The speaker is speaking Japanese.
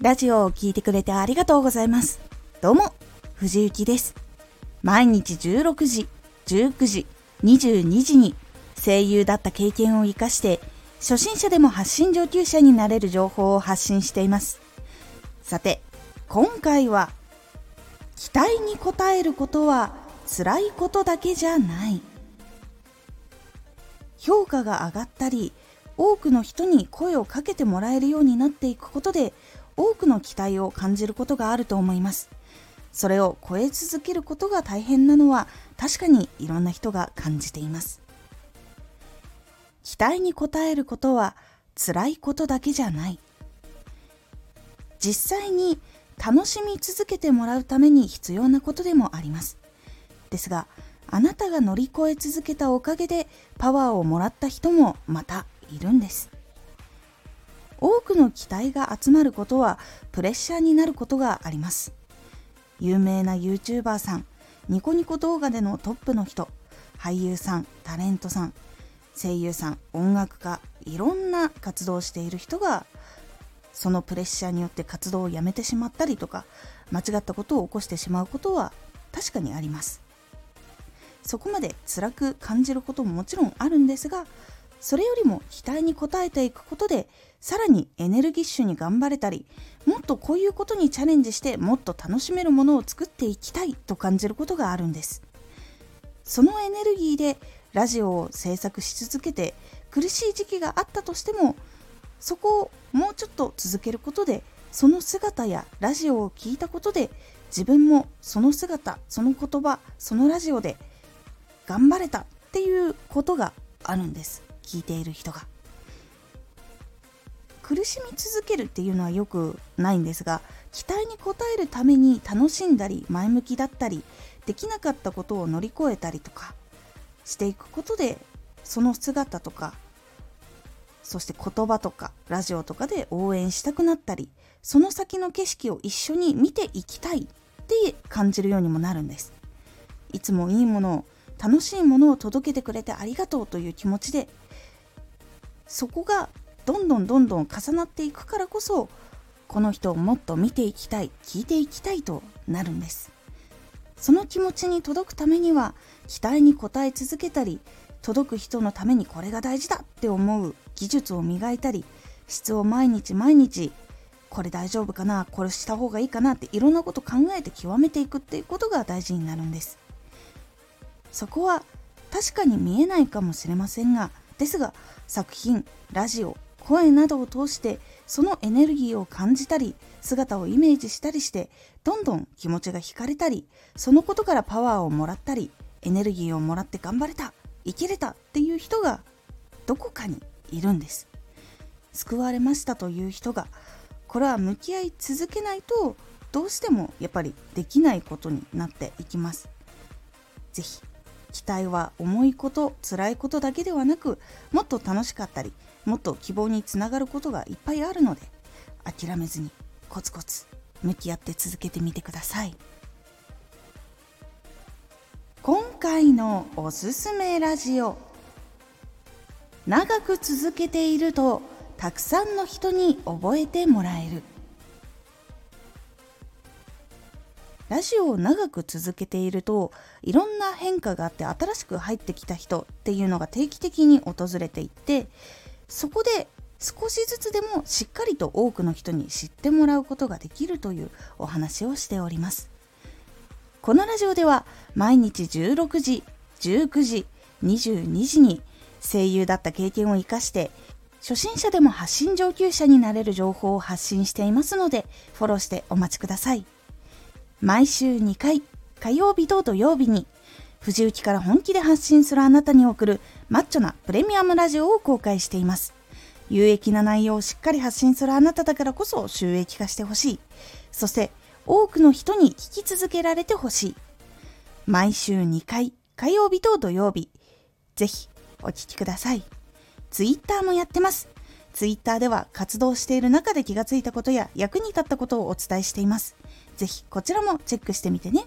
ラジオを聴いてくれてありがとうございます。どうも、藤幸です。毎日16時、19時、22時に声優だった経験を活かして初心者でも発信上級者になれる情報を発信しています。さて、今回は期待に応えることは辛いことだけじゃない評価が上がったり多くの人に声をかけてもらえるようになっていくことで多くの期待を感じることがあると思います。それを超え続けることが大変なのは確かにいろんな人が感じています。期待に応えることは辛いことだけじゃない。実際に楽しみ続けてもらうために必要なことでもあります。ですがあなたが乗り越え続けたおかげでパワーをもらった人もまたいるんです。多くの期待が集まることはプレッシャーになることがあります。有名な YouTuber さんニコニコ動画でのトップの人俳優さんタレントさん声優さん音楽家いろんな活動をしている人がそのプレッシャーによって活動をやめてしまったりとか間違ったことを起こしてしまうことは確かにあります。そこまで辛く感じることももちろんあるんですがそれよりも期待に応えていくことでさらにエネルギッシュに頑張れたりもっとこういうことにチャレンジしてもっと楽しめるものを作っていきたいと感じることがあるんです。そのエネルギーでラジオを制作し続けて苦しい時期があったとしてもそこをもうちょっと続けることでその姿やラジオを聞いたことで自分もその姿その言葉そのラジオで頑張れたっていうことがあるんです。聞いている人が。苦しみ続けるっていうのはよくないんですが期待に応えるために楽しんだり前向きだったりできなかったことを乗り越えたりとかしていくことでその姿とかそして言葉とかラジオとかで応援したくなったりその先の景色を一緒に見ていきたいって感じるようにもなるんです。いつもいいものを楽しいものを届けてくれてありがとうという気持ちでそこがどんどんどんどん重なっていくからこそこの人をもっと見ていきたい聞いていきたいとなるんです。その気持ちに届くためには期待に応え続けたり届く人のためにこれが大事だって思う技術を磨いたり質を毎日毎日これ大丈夫かなこれした方がいいかなっていろんなこと考えて極めていくっていうことが大事になるんです。そこは確かに見えないかもしれませんがですが作品ラジオ声などを通してそのエネルギーを感じたり姿をイメージしたりしてどんどん気持ちが惹かれたりそのことからパワーをもらったりエネルギーをもらって頑張れた生きれたっていう人がどこかにいるんです。救われましたという人がこれは向き合い続けないとどうしてもやっぱりできないことになっていきます。是非期待は重いこと辛いことだけではなくもっと楽しかったりもっと希望につながることがいっぱいあるので諦めずにコツコツ向き合って続けてみてください。今回のおすすめラジオ。長く続けているとたくさんの人に覚えてもらえる。ラジオを長く続けているといろんな変化があって新しく入ってきた人っていうのが定期的に訪れていってそこで少しずつでもしっかりと多くの人に知ってもらうことができるというお話をしております。このラジオでは毎日16時19時22時に声優だった経験を生かして初心者でも発信上級者になれる情報を発信していますのでフォローしてお待ちください。毎週2回火曜日と土曜日に藤雪から本気で発信するあなたに送るマッチョなプレミアムラジオを公開しています有益な内容をしっかり発信するあなただからこそ収益化してほしいそして多くの人に聞き続けられてほしい毎週2回火曜日と土曜日ぜひお聴きください。ツイッターもやってます。ツイッターでは活動している中で気がついたことや役に立ったことをお伝えしています。ぜひこちらもチェックしてみてね。